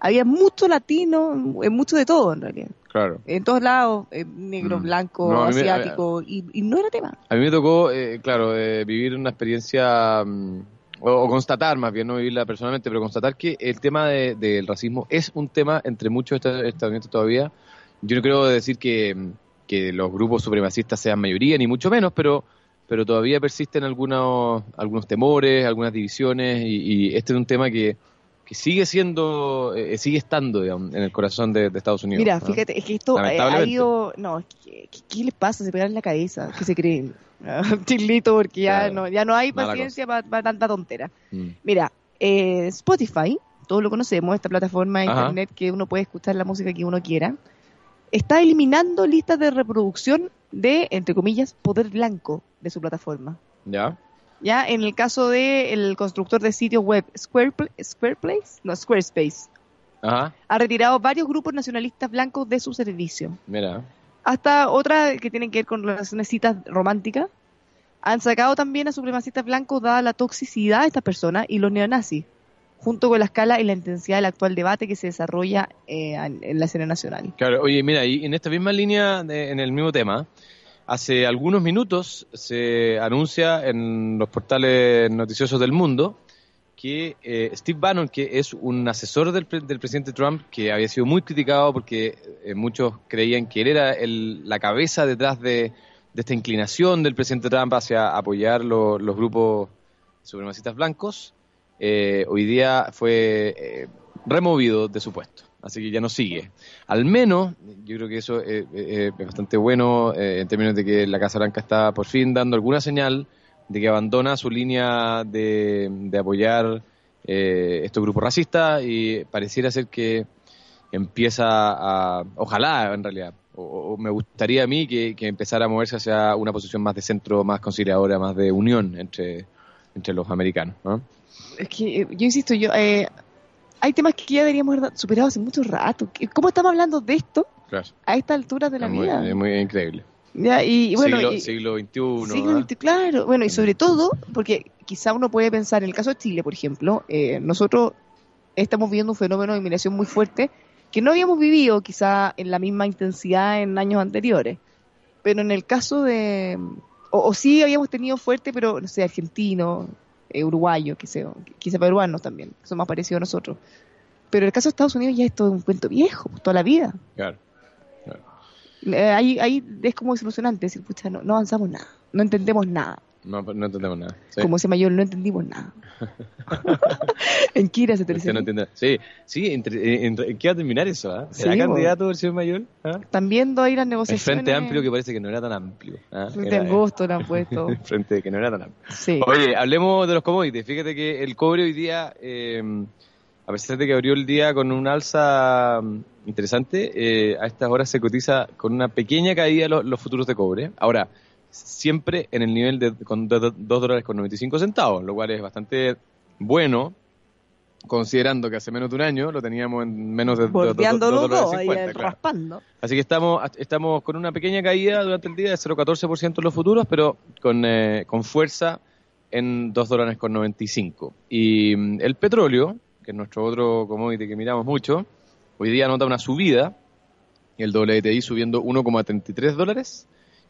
había mucho latino, eh, mucho de todo en realidad.
Claro.
En todos lados, eh, negro,
Mm.
blanco,
No, me-
asiático, y, y no era tema.
A mí me tocó, eh, claro, eh, vivir una experiencia, mm, o, o constatar más bien, no vivirla personalmente, pero constatar que el tema de- del racismo es un tema entre muchos esta- estadounidenses todavía. Yo no creo decir que, mm, que los grupos supremacistas sean mayoría, ni mucho menos, pero pero todavía persisten algunos algunos temores, algunas divisiones, y, y este es un tema que, que sigue siendo, eh, sigue estando digamos, en el corazón de, de Estados Unidos.
Mira,
¿no?
fíjate, es que esto eh, ha ido. No, que- ¿qué, qué les pasa? Se pegan en la cabeza. ¿Qué se creen? (laughs) Chilito, porque ya,
Claro.
no, ya no hay
Mala
paciencia para tanta tontera.
Mm.
Mira, eh, Spotify, todos lo conocemos, esta plataforma de
Ajá.
internet que uno puede escuchar la música que uno quiera, está eliminando listas de reproducción de, entre comillas, poder blanco de su plataforma.
¿Ya?
Ya, en el caso del constructor de sitios web Squarepl- Squareplace, no, Squarespace,
Ajá,
ha retirado varios grupos nacionalistas blancos de su servicio.
mira.
Hasta otras que tienen que ver con relaciones citas románticas. Han sacado también a supremacistas blancos dada la toxicidad de estas personas y los neonazis, junto con la escala y la intensidad del actual debate que se desarrolla eh, en en la escena nacional.
Claro, oye, mira, y en esta misma línea, de- en el mismo tema, hace algunos minutos se anuncia en los portales noticiosos del mundo que eh, Steve Bannon, que es un asesor del, pre- del presidente Trump, que había sido muy criticado porque eh, muchos creían que él era el- la cabeza detrás de, esta inclinación del presidente Trump hacia apoyar lo- los grupos supremacistas blancos, eh, hoy día fue removido de su puesto. Así que ya no sigue. Al menos, yo creo que eso eh, eh, es bastante bueno eh, en términos de que la Casa Blanca está por fin dando alguna señal de que abandona su línea de, de apoyar eh, estos grupos racistas y pareciera ser que empieza a, ojalá en realidad, o, me gustaría a mí que, que empezara a moverse hacia una posición más de centro, más conciliadora, más de unión entre, entre los americanos. ¿no?
Es que eh, yo insisto, yo eh, hay temas que ya deberíamos haber superado hace mucho rato. ¿Cómo estamos hablando de esto
Claro.
a esta altura de la
es, muy,
vida?
es muy increíble.
Ya, y, y bueno,
siglo,
y-
siglo XXI.
Siglo
¿ah?
XX, claro. Bueno, y sobre todo, porque quizá uno puede pensar, en el caso de Chile, por ejemplo, eh, nosotros estamos viviendo un fenómeno de inmigración muy fuerte que no habíamos vivido quizá en la misma intensidad en años anteriores. Pero en el caso de... O, o sí habíamos tenido fuerte, pero, no sé, argentino, eh, uruguayo, que sea, quizá peruanos también, que son más parecidos a nosotros. Pero el caso de Estados Unidos ya es todo un cuento viejo, toda la vida.
Claro.
Eh, ahí, ahí es como desilusionante decir, pucha, no, no avanzamos nada, no entendemos nada.
No, no entendemos nada. Sí.
Como ese mayor, no entendimos nada. (laughs) en Kira se te
Usted no. Sí, sí entre, eh, entre- ¿en qué va a terminar eso? ah? ¿Será
Sí,
candidato versión mayor? ¿Ah?
Están viendo ahí las
El
negociaciones.
Frente Amplio que parece que no era tan amplio. ¿ah?
Frente le han puesto.
el (laughs) Frente que no era tan amplio.
Sí.
Oye, hablemos de los commodities. Fíjate que el cobre hoy día, eh, a pesar de que abrió el día con un alza mm, interesante, eh, a estas horas se cotiza con una pequeña caída los, los futuros de cobre. Ahora, siempre en el nivel de con 2 dólares con 95 centavos, lo cual es bastante bueno considerando que hace menos de un año lo teníamos en menos de
Bordeando los dos, ahí,
50, claro.
raspando.
Así que estamos, estamos con una pequeña caída durante el día de 0,14% en los futuros, pero con, eh, con fuerza en 2 dólares con 95. Y mm, el petróleo, que es nuestro otro commodity que miramos mucho, hoy día nota una subida, el WTI subiendo 1,33 dólares,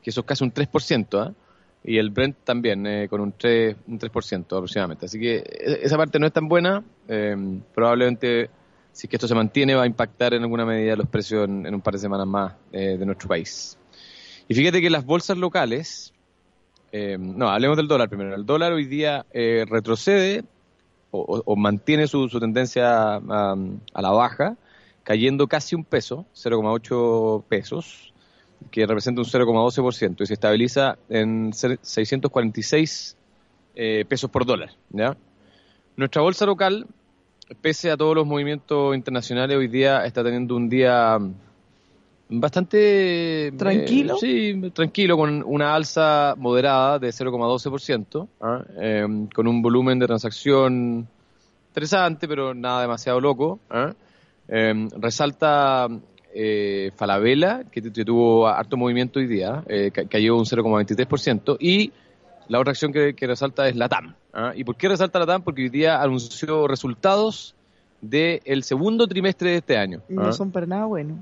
que eso es casi un 3%, ¿ah? y el Brent también eh, con un 3%, un 3% aproximadamente. Así que e- esa parte no es tan buena. eh, probablemente, si es que esto se mantiene, va a impactar en alguna medida los precios en, un par de semanas más eh, de nuestro país. Y fíjate que las bolsas locales, eh, no, hablemos del dólar primero. El dólar hoy día eh, retrocede o, mantiene su, su tendencia a, a la baja, cayendo casi un peso, 0,8 pesos, que representa un 0,12% y se estabiliza en ser- 646 eh, pesos por dólar. ¿ya? Nuestra bolsa local, pese a todos los movimientos internacionales, hoy día está teniendo un día bastante... eh,
¿Tranquilo?
sí, tranquilo, con una alza moderada de 0,12%, ¿ah? Eh, con un volumen de transacción interesante, pero nada demasiado loco. ¿ah? Eh, resalta eh, Falabella, que, que tuvo harto movimiento hoy día, eh, ca- cayó un 0,23%, y la otra acción que, que resalta es la TAM. ¿ah? ¿Y por qué resalta la TAM? Porque hoy día anunció resultados del segundo trimestre de este año.
No
¿ah?
son para nada buenos.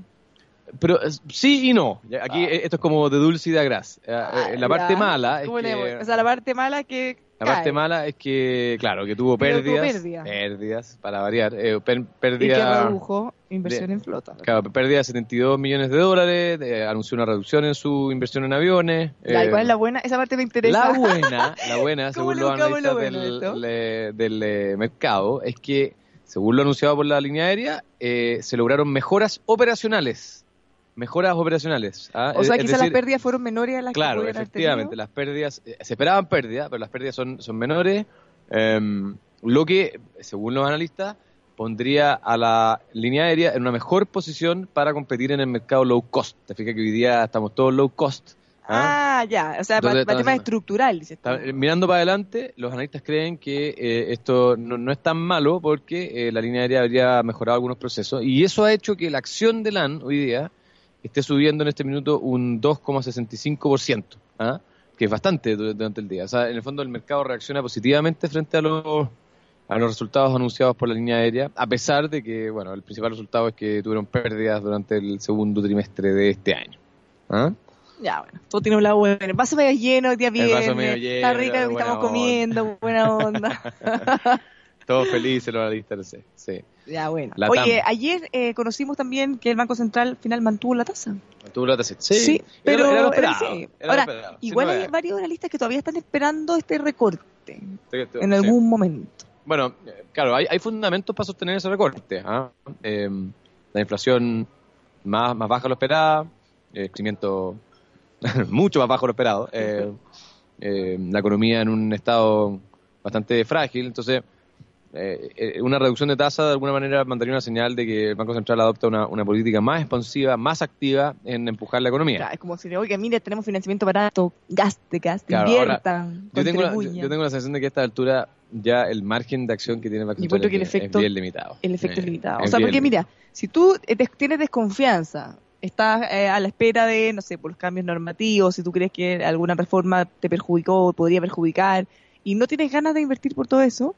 Pero eh, sí y no. Aquí eh, esto es como de dulce y de gras. Eh, la parte
Ah, Ya.
mala es
¿Cómo le-
que...
O sea, la parte mala es que
La parte mala es que, claro, que tuvo pérdidas.
pérdida.
Pérdidas, para variar. Eh, per-
y que
pérdida,
redujo inversión
de-
en flota.
claro, pérdida de 72 millones de dólares. eh, anunció una reducción en su inversión en aviones.
Ya, ¿y
eh,
cuál es la buena? Esa parte me interesa.
la (laughs) buena, la buena,
¿Cómo
según los
lo
analistas
bueno
del, le- del, eh, mercado, es que, según lo anunciado por la línea aérea, eh, se lograron mejoras operacionales. Mejoras operacionales. ¿ah?
o sea, quizás las pérdidas fueron menores a las
Claro,
que haber
efectivamente, las pérdidas, eh, se esperaban pérdidas, pero las pérdidas son, son menores, em, lo que, según los analistas, pondría a la línea aérea en una mejor posición para competir en el mercado low cost. Te fijas que hoy día estamos todos low cost. ¿ah?
Ah, ya. O sea,
Entonces,
para, tema estructural,
eh, mirando para adelante, los analistas creen que eh, esto no, no es tan malo porque eh, la línea aérea habría mejorado algunos procesos y eso ha hecho que la acción de LAN hoy día esté subiendo en este minuto un 2,65%, ¿ah? que es bastante du- durante el día. O sea, en el fondo el mercado reacciona positivamente frente a los, a los resultados anunciados por la línea aérea, a pesar de que, bueno, el principal resultado es que tuvieron pérdidas durante el segundo trimestre de este año. ¿Ah?
Ya, bueno, todo tiene un lado bueno. El vaso medio lleno, el día
El vaso
viernes,
medio
está
lleno,
rica lo que estamos
onda.
comiendo, buena onda. (laughs)
Todos felices los analistas, sí. sí.
ya, bueno.
La
Oye,
TAM.
ayer eh, conocimos también que el Banco Central al final mantuvo la tasa.
Tuvo la tasa.
Sí,
Era-
pero
era
era-
esperado,
sí.
era
Ahora, Igual hay varios analistas que todavía están esperando este recorte
Sí, sí.
en algún momento.
Bueno, claro, hay, hay fundamentos para sostener ese recorte. ¿ah? Eh, la inflación más, más baja de lo esperado, el crecimiento (laughs) mucho más bajo de lo esperado, eh, (laughs) eh, la economía en un estado bastante frágil, entonces eh, eh, una reducción de tasa de alguna manera mandaría una señal de que el Banco Central adopta una, una política más expansiva, más activa en empujar la economía.
Claro, es como si, oiga, mire, tenemos financiamiento barato, gaste, gaste,
Claro, ahora,
inviertan,
Yo tengo, la, yo, tengo la sensación de que a esta altura ya el margen de acción que tiene el Banco Central
encuentro que el
es,
efecto-
es bien limitado.
El efecto
Eh,
es limitado.
es
O sea, porque
limitado.
mira, si tú eh, tienes desconfianza, estás eh, a la espera de, no sé, por los cambios normativos, si tú crees que alguna reforma te perjudicó o podría perjudicar, y no tienes ganas de invertir por todo eso,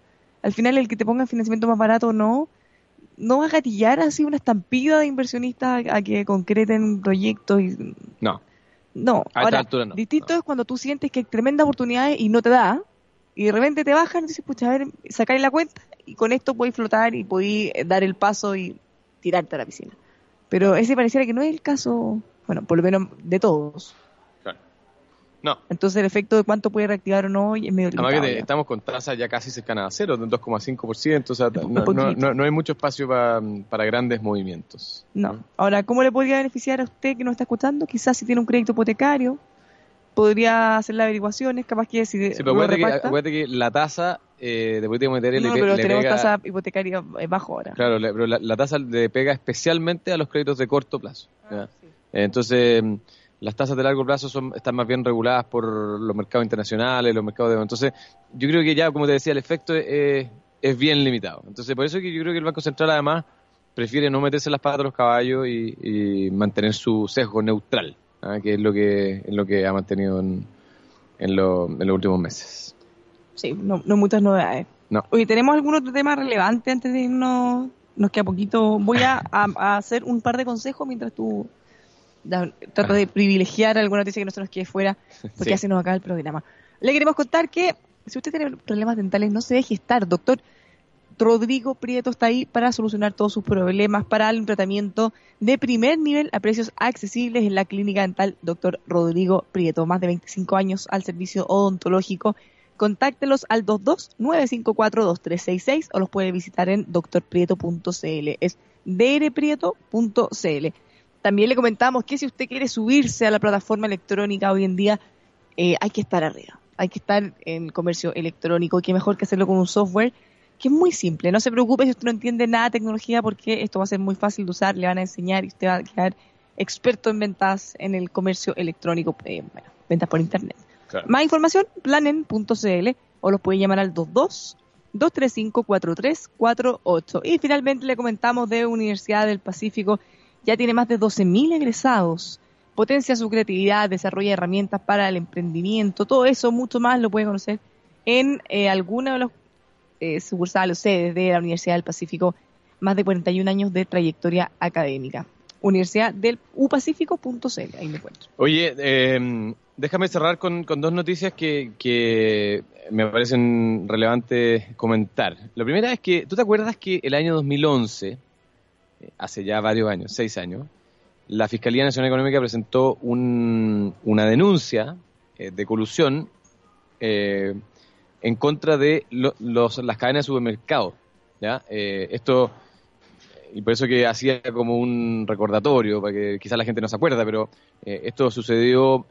al final el que te ponga financiamiento más barato o no, no va a gatillar así una estampida de inversionistas a, a que concreten proyectos y
No,
no,
esta
ahora,
altura no,
distinto
no.
es cuando tú sientes que hay tremendas oportunidades y no te da, y de repente te bajan y dices, pucha, a ver, sacáis la cuenta y con esto podéis flotar y podéis eh, dar el paso y tirarte a la piscina. Pero ese pareciera que no es el caso, bueno, por lo menos de todos.
No.
Entonces el efecto de cuánto puede reactivar o no es medio
Además que
limitado.
te-
ya.
estamos con tasas ya casi cercanas a cero, de un 2,5%, o sea, no, no, no- no hay mucho espacio pa- para grandes movimientos.
No. Ahora, ¿cómo le podría beneficiar a usted que nos está escuchando? Quizás si tiene un crédito hipotecario, podría hacer las averiguaciones, capaz que si
Sí, pero acuérdate que,
reparta.
acuérdate que la tasa eh, de política monetaria
No, pero
le
tenemos
pega...
tasa hipotecaria eh, bajo ahora.
Claro, le- pero la, la tasa le pega especialmente a los créditos de corto plazo.
Ah, sí.
Entonces, las tasas de largo plazo son, están más bien reguladas por los mercados internacionales, los mercados de... Entonces, yo creo que ya, como te decía, el efecto es, bien limitado. Entonces, por eso que yo creo que el Banco Central además prefiere no meterse las patas a los caballos y, mantener su sesgo neutral, ¿ah? que es lo que, es lo que ha mantenido en, en, los últimos meses.
Sí, no, no muchas novedades.
No.
Oye, ¿tenemos algún otro tema relevante antes de irnos? Nos queda poquito. Voy a, hacer un par de consejos mientras tú tratas de privilegiar alguna noticia que no se nos quede fuera, porque así nos acaba el programa. Le queremos contar que si usted tiene problemas dentales, no se deje estar, doctor. Rodrigo Prieto está ahí para solucionar todos sus problemas, para darle un tratamiento de primer nivel a precios accesibles en la clínica dental Doctor Rodrigo Prieto. Más de 25 años al servicio odontológico. Contáctelos al 22-954-2366 o los puede visitar en doctorprieto.cl. Es drprieto.cl. También le comentamos que si usted quiere subirse a la plataforma electrónica hoy en día, eh, hay que estar arriba hay que estar en comercio electrónico, que mejor que hacerlo con un software que es muy simple. No se preocupe si usted no entiende nada de tecnología porque esto va a ser muy fácil de usar, le van a enseñar y usted va a quedar experto en ventas en el comercio electrónico, eh, bueno, ventas por internet. Más información, planen.cl o los puede llamar al 22 235 4348. Y finalmente le comentamos de Universidad del Pacífico, ya tiene más de 12.000 egresados potencia su creatividad, desarrolla herramientas para el emprendimiento, todo eso, mucho más lo puede conocer en eh, alguna de los eh, sucursales sedes de la Universidad del Pacífico, más de 41 años de trayectoria académica. Universidad del upacífico.cl, ahí me encuentro.
Oye, em, déjame cerrar con, dos noticias que, que me parecen relevantes comentar. La primera es que, ¿tú te acuerdas que el año 2011, eh, hace ya varios años, seis años, la Fiscalía Nacional Económica presentó una denuncia eh, de colusión eh, en contra de los, las cadenas de supermercados. ¿ya? Eh, esto, y por eso que hacía como un recordatorio, para que quizás la gente no se acuerda, pero esto sucedió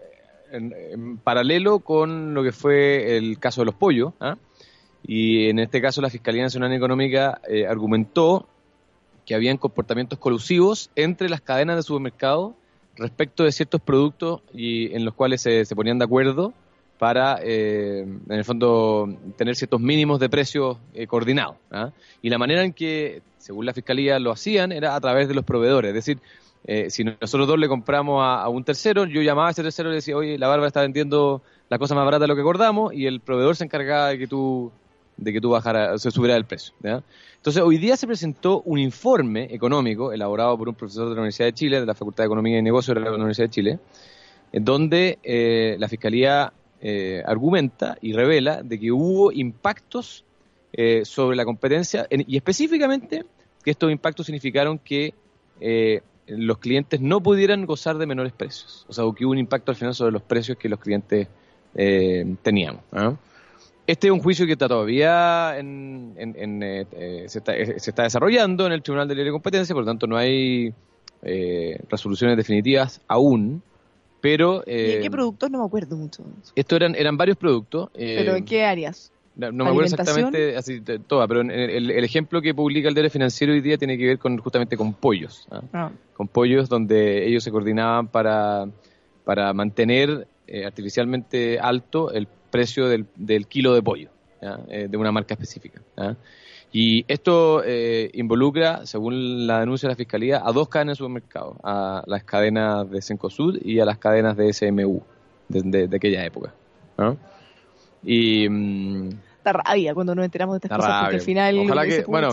en, paralelo con lo que fue el caso de los pollos. ¿ah? Y en este caso la Fiscalía Nacional Económica argumentó que habían comportamientos colusivos entre las cadenas de supermercados respecto de ciertos productos y en los cuales se, ponían de acuerdo para, eh, en el fondo, tener ciertos mínimos de precios eh, coordinados. ¿ah? Y la manera en que, según la Fiscalía, lo hacían era a través de los proveedores. Es decir, eh, si nosotros dos le compramos a, a, un tercero, yo llamaba a ese tercero y le decía, oye, la barba está vendiendo la cosa más barata de lo que acordamos, y el proveedor se encargaba de que tú de que tú bajara, se subiera el precio. Entonces, hoy día se presentó un informe económico elaborado por un profesor de la Universidad de Chile, de la Facultad de Economía y Negocios de la Universidad de Chile, en donde eh, la Fiscalía eh, argumenta y revela de que hubo impactos eh, sobre la competencia y específicamente que estos impactos significaron que los clientes no pudieran gozar de menores precios. O sea, que hubo un impacto al final sobre los precios que los clientes tenían. ¿ah? Este es un juicio que está todavía en, eh, eh, se, está, desarrollando en el Tribunal de Libre Competencia, por lo tanto no hay eh, resoluciones definitivas aún. Pero,
¿Y qué productos? No me acuerdo mucho.
Esto eran, eran varios productos.
¿Pero en qué áreas?
No, me acuerdo exactamente así toda, pero el, ejemplo que publica el diario financiero hoy día tiene que ver con justamente con pollos. ¿ah? Ah. Con pollos donde ellos se coordinaban para, para mantener artificialmente alto el precio del, del kilo de pollo eh, de una marca específica. Y esto eh, involucra, según la denuncia de la Fiscalía, a dos cadenas de supermercados, a las cadenas de Cencosud y a las cadenas de SMU de, aquella época. Y...
Mm, da rabia cuando nos enteramos de estas cosas, porque al final...
Ojalá que, bueno,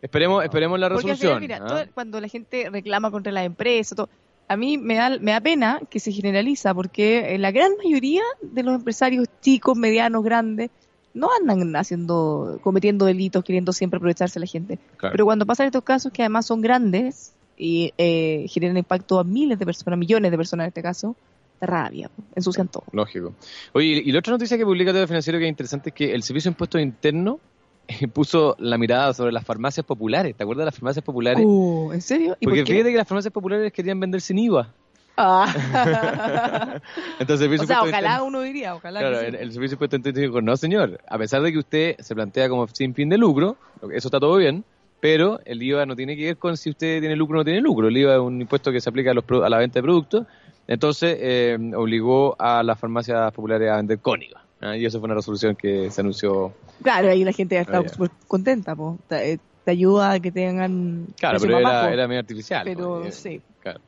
esperemos, esperemos la resolución.
mira, cuando la gente reclama contra la empresa, todo, a mí me da, me da pena que se generaliza, porque la gran mayoría de los empresarios chicos, medianos, grandes, no andan haciendo, cometiendo delitos, queriendo siempre aprovecharse a la gente. Pero cuando pasan estos casos, que además son grandes y eh, generan impacto a miles de personas, millones de personas en este caso, rabia, ensucian todo.
Lógico. Oye, y la otra noticia que publica el Financiero que es interesante es que el Servicio de Impuestos Interno (laughs) puso la mirada sobre las farmacias populares. ¿Te acuerdas de las farmacias populares?
Uh, ¿En serio?
Porque fíjate que las farmacias populares querían vender sin IVA.
Ah. (laughs) Entonces, el o sea, ojalá uno diría, ojalá.
Claro, el, servicio de impuesto dijo, no señor, a pesar de que usted se plantea como sin fin de lucro, eso está todo bien, pero el IVA no tiene que ver con si usted tiene lucro o no tiene lucro. El IVA es un impuesto que se aplica a, los, a la venta de productos. Entonces, eh, obligó a las farmacias populares a vender con IVA. ¿ah? Y eso fue una resolución que se anunció
Claro, ahí la gente está
Ah, ya.
súper contenta, po. Te, eh, te ayuda a que tengan
Claro, pero era, era medio artificial.
Pero
pues, eh,
sí.
claro.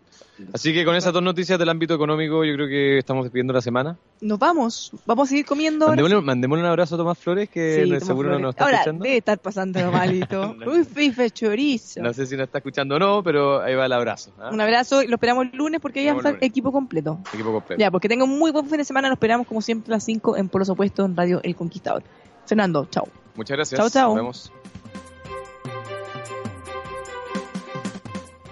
Así que con esas dos noticias del ámbito económico, yo creo que estamos despidiendo la semana.
Nos vamos, vamos a seguir comiendo.
Mandémosle,
sí.
mandémosle un abrazo a Tomás Flores, que
Sí,
seguro no
Flores.
nos está
Ahora,
escuchando.
debe estar pasando malito. (laughs) Uy, fife chorizo.
No sé si nos está escuchando o no, pero ahí va el abrazo. ¿ah?
Un abrazo y lo esperamos el lunes porque ya está equipo completo.
Equipo completo.
Ya, porque tengan un muy buen fin de semana. Nos esperamos como siempre a las 5 en Polos Opuestos en Radio El Conquistador. Fernando, chao.
Muchas gracias.
Chao, chao.
Nos vemos.